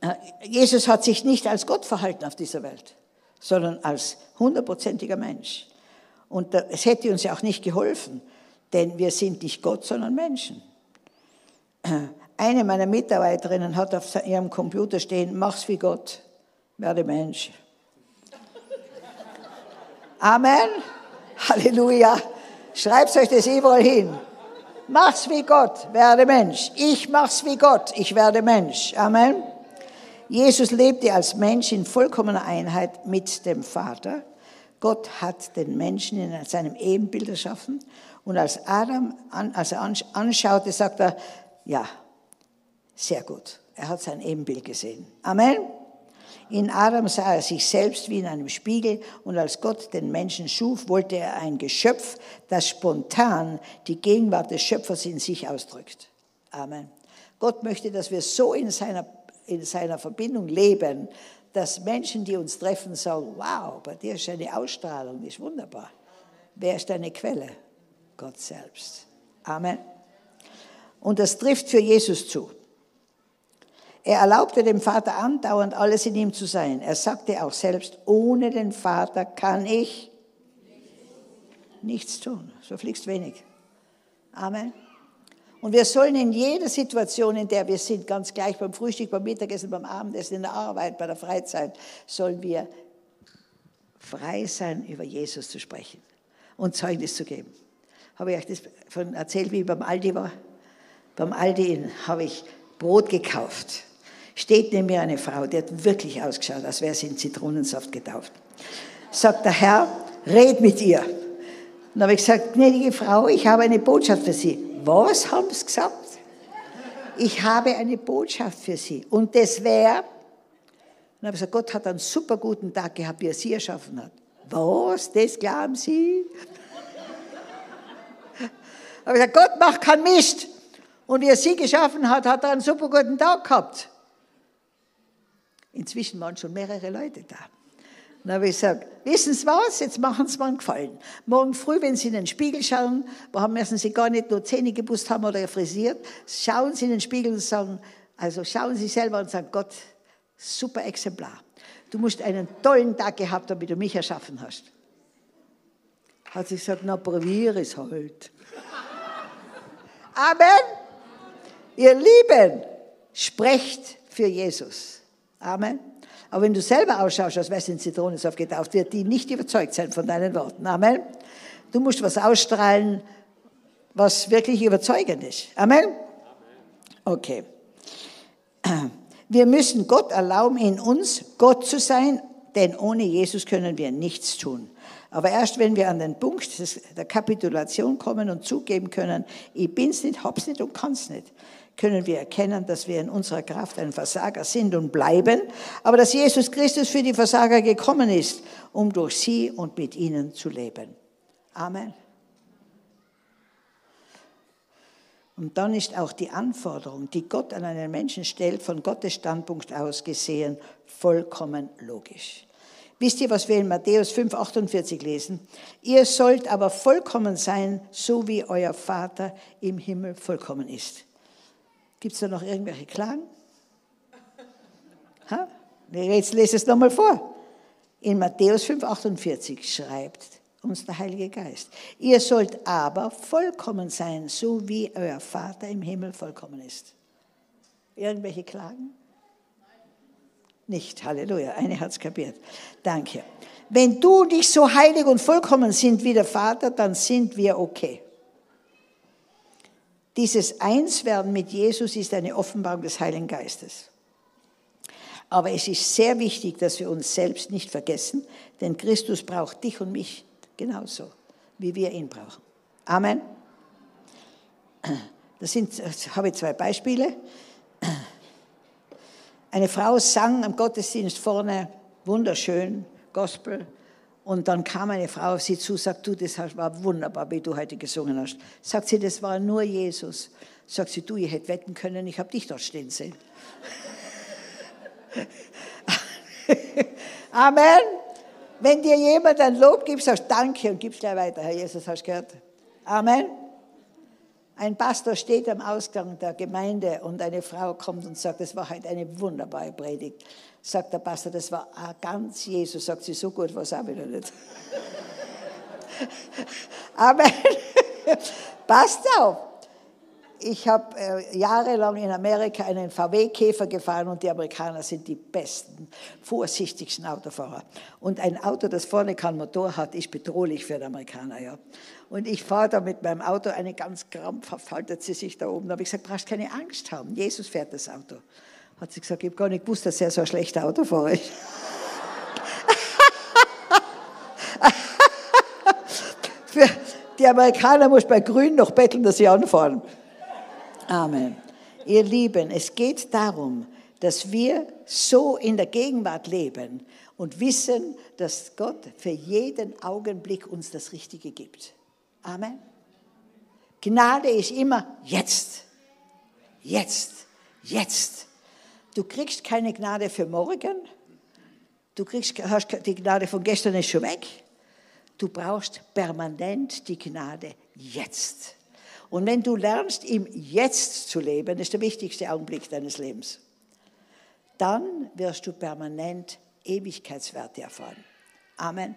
Äh, Jesus hat sich nicht als Gott verhalten auf dieser Welt, sondern als hundertprozentiger Mensch. Und es hätte uns ja auch nicht geholfen, denn wir sind nicht Gott, sondern Menschen. Eine meiner Mitarbeiterinnen hat auf ihrem Computer stehen, mach's wie Gott, werde Mensch. Amen. Halleluja. Schreibt euch das überall hin. Mach's wie Gott, werde Mensch. Ich mach's wie Gott, ich werde Mensch. Amen. Jesus lebte als Mensch in vollkommener Einheit mit dem Vater. Gott hat den Menschen in seinem Ebenbild erschaffen. Und als Adam, als er anschaute, sagt er, ja, sehr gut. Er hat sein Ebenbild gesehen. Amen. In Adam sah er sich selbst wie in einem Spiegel und als Gott den Menschen schuf, wollte er ein Geschöpf, das spontan die Gegenwart des Schöpfers in sich ausdrückt. Amen. Gott möchte, dass wir so in seiner, in seiner Verbindung leben, dass Menschen, die uns treffen, sagen, wow, bei dir ist eine Ausstrahlung, ist wunderbar. Wer ist deine Quelle? Gott selbst. Amen. Und das trifft für Jesus zu. Er erlaubte dem Vater andauernd alles in ihm zu sein. Er sagte auch selbst, ohne den Vater kann ich nichts tun. So fliegst wenig. Amen. Und wir sollen in jeder Situation, in der wir sind, ganz gleich beim Frühstück, beim Mittagessen, beim Abendessen, in der Arbeit, bei der Freizeit, sollen wir frei sein, über Jesus zu sprechen und Zeugnis zu geben. Habe ich euch das von erzählt, wie ich beim Aldi war? Beim Aldi habe ich Brot gekauft. Steht neben mir eine Frau, die hat wirklich ausgeschaut, als wäre sie in Zitronensaft getauft. Sagt der Herr, red mit ihr. Dann habe ich gesagt, gnädige Frau, ich habe eine Botschaft für Sie. Was haben Sie gesagt? Ich habe eine Botschaft für Sie. Und das wäre, dann habe ich gesagt, Gott hat einen super guten Tag gehabt, wie er Sie erschaffen hat. Was? Das glauben Sie? habe ich gesagt, Gott macht keinen Mist. Und wie er Sie geschaffen hat, hat er einen super guten Tag gehabt. Inzwischen waren schon mehrere Leute da. Dann habe ich gesagt, wissen Sie was, jetzt machen Sie mir einen Gefallen. Morgen früh, wenn Sie in den Spiegel schauen, wo müssen Sie gar nicht nur Zähne geputzt haben oder frisiert, schauen Sie in den Spiegel und sagen, also schauen Sie selber und sagen, Gott, super Exemplar. Du musst einen tollen Tag gehabt haben, wie du mich erschaffen hast. Hat sie gesagt, na probiere es halt. Amen. Ihr Lieben, sprecht für Jesus. Amen. Aber wenn du selber ausschaust, als wärst du in Zitronensaft getauft, wird die nicht überzeugt sein von deinen Worten. Amen. Du musst was ausstrahlen, was wirklich überzeugend ist. Amen. Okay. Wir müssen Gott erlauben, in uns Gott zu sein, denn ohne Jesus können wir nichts tun. Aber erst wenn wir an den Punkt der Kapitulation kommen und zugeben können, ich bin's nicht, hab's nicht und kann's nicht, können wir erkennen, dass wir in unserer Kraft ein Versager sind und bleiben, aber dass Jesus Christus für die Versager gekommen ist, um durch sie und mit ihnen zu leben. Amen. Und dann ist auch die Anforderung, die Gott an einen Menschen stellt, von Gottes Standpunkt aus gesehen, vollkommen logisch. Wisst ihr, was wir in Matthäus 5, 48 lesen? Ihr sollt aber vollkommen sein, so wie euer Vater im Himmel vollkommen ist. Gibt es da noch irgendwelche Klagen? Ha? Jetzt lese es nochmal vor. In Matthäus 5,48 schreibt uns der Heilige Geist. Ihr sollt aber vollkommen sein, so wie euer Vater im Himmel vollkommen ist. Irgendwelche Klagen? Nicht. Halleluja. Eine hat es kapiert. Danke. Wenn du dich so heilig und vollkommen sind wie der Vater, dann sind wir okay. Dieses Einswerden mit Jesus ist eine Offenbarung des Heiligen Geistes. Aber es ist sehr wichtig, dass wir uns selbst nicht vergessen, denn Christus braucht dich und mich genauso, wie wir ihn brauchen. Amen. Das sind, das habe ich zwei Beispiele. Eine Frau sang am Gottesdienst vorne wunderschön Gospel und dann kam eine Frau auf sie zu, sagt, du, das war wunderbar, wie du heute gesungen hast. Sagt sie, das war nur Jesus. Sagt sie, du, ihr hättet wetten können, ich habe dich dort stehen sehen. Amen. Wenn dir jemand ein Lob gibt, sagst Danke und gibst gleich weiter. Herr Jesus, hast du gehört? Amen. Ein Pastor steht am Ausgang der Gemeinde und eine Frau kommt und sagt, das war heute eine wunderbare Predigt. Sagt der Pastor, das war ganz Jesus. Sagt sie, so gut war es auch wieder nicht. Amen. Passt auf. Ich habe äh, jahrelang in Amerika einen VW-Käfer gefahren und die Amerikaner sind die besten, vorsichtigsten Autofahrer. Und ein Auto, das vorne kein Motor hat, ist bedrohlich für den Amerikaner. Ja. Und ich fahre da mit meinem Auto, eine ganz krampfhaft haltet sie sich da oben. Da habe ich gesagt, brauchst keine Angst haben, Jesus fährt das Auto. Hat sie gesagt, ich habe gar nicht gewusst, dass er so ein schlechter Autofahrer ist. Für die Amerikaner muss bei Grün noch betteln, dass sie anfahren. Amen. Ihr Lieben, es geht darum, dass wir so in der Gegenwart leben und wissen, dass Gott für jeden Augenblick uns das Richtige gibt. Amen. Gnade ist immer jetzt. Jetzt. Jetzt. Du kriegst keine Gnade für morgen. Du kriegst, hast die Gnade von gestern ist schon weg. Du brauchst permanent die Gnade jetzt. Und wenn du lernst, im Jetzt zu leben, das ist der wichtigste Augenblick deines Lebens, dann wirst du permanent Ewigkeitswerte erfahren. Amen.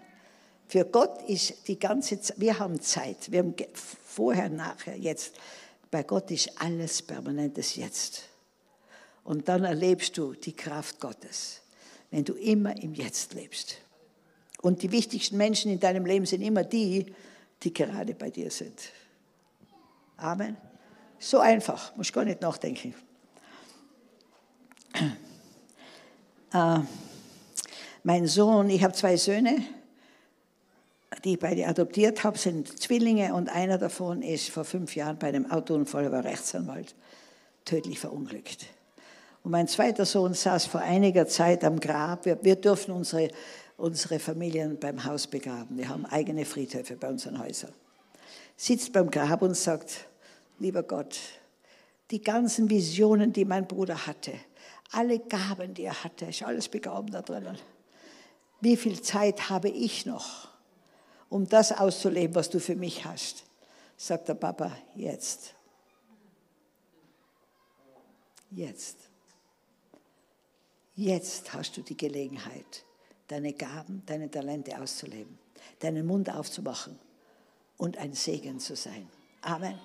Für Gott ist die ganze Zeit, wir haben Zeit, wir haben vorher, nachher, jetzt. Bei Gott ist alles permanentes Jetzt. Und dann erlebst du die Kraft Gottes, wenn du immer im Jetzt lebst. Und die wichtigsten Menschen in deinem Leben sind immer die, die gerade bei dir sind. Amen. So einfach, muss gar nicht nachdenken. Äh, mein Sohn, ich habe zwei Söhne, die ich beide adoptiert habe, sind Zwillinge und einer davon ist vor fünf Jahren bei einem Autounfall, war Rechtsanwalt, tödlich verunglückt. Und mein zweiter Sohn saß vor einiger Zeit am Grab. Wir, wir dürfen unsere, unsere Familien beim Haus begraben. Wir haben eigene Friedhöfe bei unseren Häusern. Sitzt beim Grab und sagt, lieber Gott, die ganzen Visionen, die mein Bruder hatte, alle Gaben, die er hatte, ist alles begraben da drinnen. Wie viel Zeit habe ich noch, um das auszuleben, was du für mich hast? Sagt der Papa, jetzt. Jetzt. Jetzt hast du die Gelegenheit, deine Gaben, deine Talente auszuleben, deinen Mund aufzumachen und ein Segen zu sein. Amen.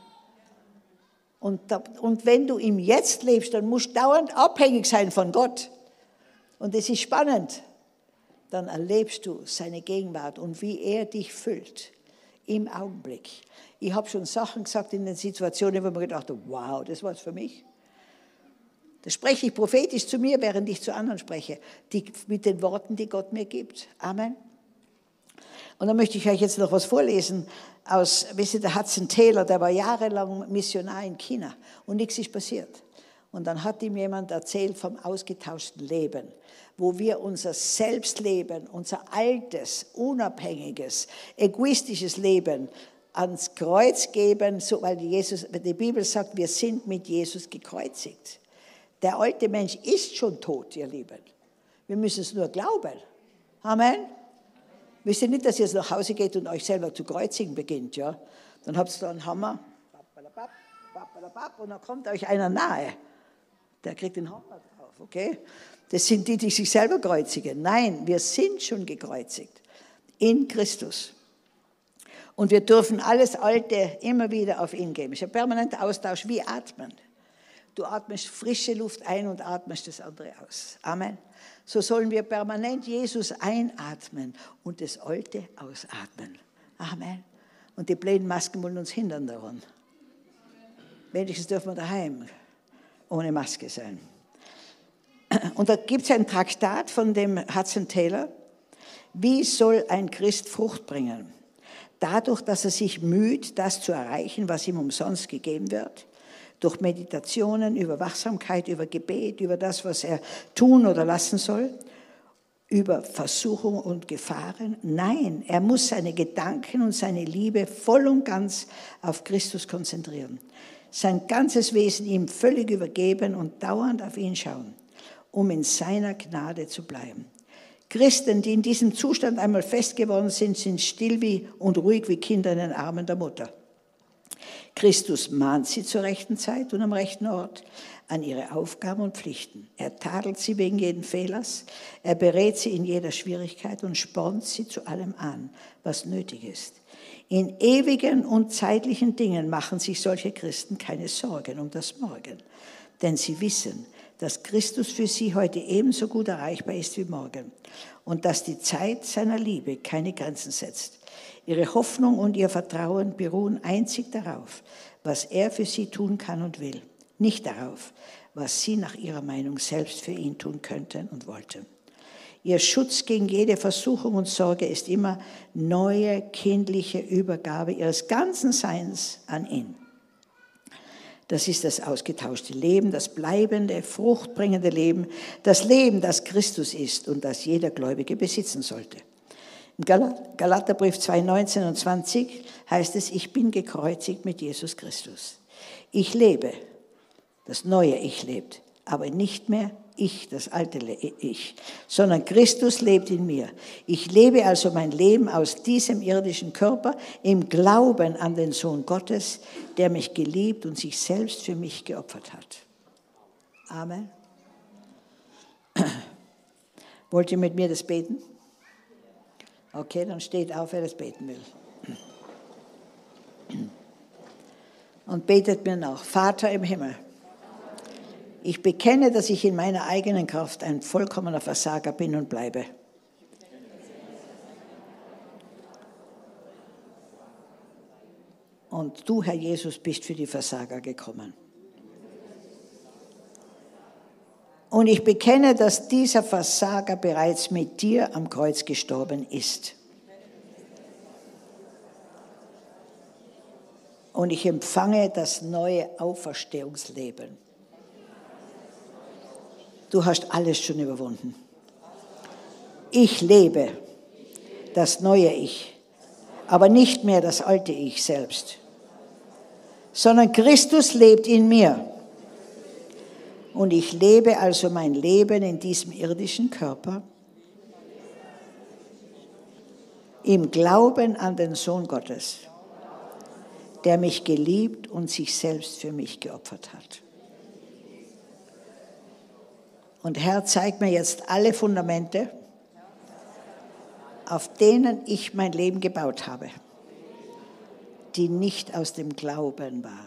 Und, und wenn du im Jetzt lebst, dann musst du dauernd abhängig sein von Gott. Und es ist spannend. Dann erlebst du seine Gegenwart und wie er dich füllt im Augenblick. Ich habe schon Sachen gesagt in den Situationen, wo man gedacht hat, wow, das war es für mich. Das spreche ich prophetisch zu mir, während ich zu anderen spreche, die, mit den Worten, die Gott mir gibt. Amen. Und dann möchte ich euch jetzt noch was vorlesen aus, wisst ihr, der Hudson Taylor, der war jahrelang Missionar in China und nichts ist passiert. Und dann hat ihm jemand erzählt vom ausgetauschten Leben, wo wir unser Selbstleben, unser altes, unabhängiges, egoistisches Leben ans Kreuz geben, so, weil Jesus, die Bibel sagt, wir sind mit Jesus gekreuzigt. Der alte Mensch ist schon tot, ihr Lieben. Wir müssen es nur glauben. Amen. Wisst ihr nicht, dass ihr nach Hause geht und euch selber zu kreuzigen beginnt, ja? Dann habt ihr da einen Hammer, und dann kommt euch einer nahe. Der kriegt den Hammer drauf, okay? Das sind die, die sich selber kreuzigen. Nein, wir sind schon gekreuzigt in Christus. Und wir dürfen alles Alte immer wieder auf ihn geben. Es ist ein permanenter Austausch wie Atmen. Du atmest frische Luft ein und atmest das andere aus. Amen. So sollen wir permanent Jesus einatmen und das Alte ausatmen. Amen. Und die blöden Masken wollen uns hindern daran. Wenigstens dürfen wir daheim ohne Maske sein. Und da gibt es ein Traktat von dem Hudson Taylor. Wie soll ein Christ Frucht bringen? Dadurch, dass er sich müht, das zu erreichen, was ihm umsonst gegeben wird durch Meditationen, über Wachsamkeit, über Gebet, über das, was er tun oder lassen soll, über Versuchung und Gefahren. Nein, er muss seine Gedanken und seine Liebe voll und ganz auf Christus konzentrieren. Sein ganzes Wesen ihm völlig übergeben und dauernd auf ihn schauen, um in seiner Gnade zu bleiben. Christen, die in diesem Zustand einmal fest geworden sind, sind still wie und ruhig wie Kinder in den Armen der Mutter. Christus mahnt sie zur rechten Zeit und am rechten Ort an ihre Aufgaben und Pflichten. Er tadelt sie wegen jeden Fehlers, er berät sie in jeder Schwierigkeit und spornt sie zu allem an, was nötig ist. In ewigen und zeitlichen Dingen machen sich solche Christen keine Sorgen um das Morgen, denn sie wissen, dass Christus für sie heute ebenso gut erreichbar ist wie morgen und dass die Zeit seiner Liebe keine Grenzen setzt. Ihre Hoffnung und ihr Vertrauen beruhen einzig darauf, was er für sie tun kann und will, nicht darauf, was sie nach ihrer Meinung selbst für ihn tun könnten und wollten. Ihr Schutz gegen jede Versuchung und Sorge ist immer neue kindliche Übergabe ihres ganzen Seins an ihn. Das ist das ausgetauschte Leben, das bleibende, fruchtbringende Leben, das Leben, das Christus ist und das jeder Gläubige besitzen sollte. Im Galaterbrief 2, 19 und 20 heißt es, ich bin gekreuzigt mit Jesus Christus. Ich lebe, das neue Ich lebt, aber nicht mehr ich, das alte Ich, sondern Christus lebt in mir. Ich lebe also mein Leben aus diesem irdischen Körper im Glauben an den Sohn Gottes, der mich geliebt und sich selbst für mich geopfert hat. Amen. Wollt ihr mit mir das beten? Okay, dann steht auf, wer das beten will. Und betet mir nach. Vater im Himmel, ich bekenne, dass ich in meiner eigenen Kraft ein vollkommener Versager bin und bleibe. Und du, Herr Jesus, bist für die Versager gekommen. Und ich bekenne, dass dieser Versager bereits mit dir am Kreuz gestorben ist. Und ich empfange das neue Auferstehungsleben. Du hast alles schon überwunden. Ich lebe das neue Ich, aber nicht mehr das alte Ich selbst, sondern Christus lebt in mir. Und ich lebe also mein Leben in diesem irdischen Körper im Glauben an den Sohn Gottes, der mich geliebt und sich selbst für mich geopfert hat. Und Herr, zeig mir jetzt alle Fundamente, auf denen ich mein Leben gebaut habe, die nicht aus dem Glauben waren,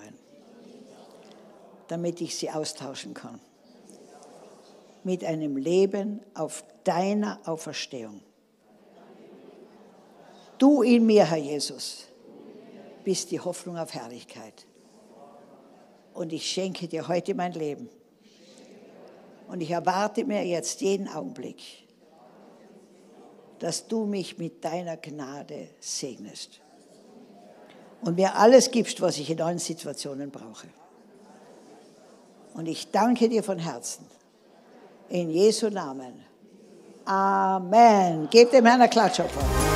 damit ich sie austauschen kann mit einem Leben auf deiner Auferstehung. Du in mir, Herr Jesus, bist die Hoffnung auf Herrlichkeit. Und ich schenke dir heute mein Leben. Und ich erwarte mir jetzt jeden Augenblick, dass du mich mit deiner Gnade segnest und mir alles gibst, was ich in allen Situationen brauche. Und ich danke dir von Herzen. In Jesu Namen. Amen. Gebt dem Herrn eine Klatschopfer.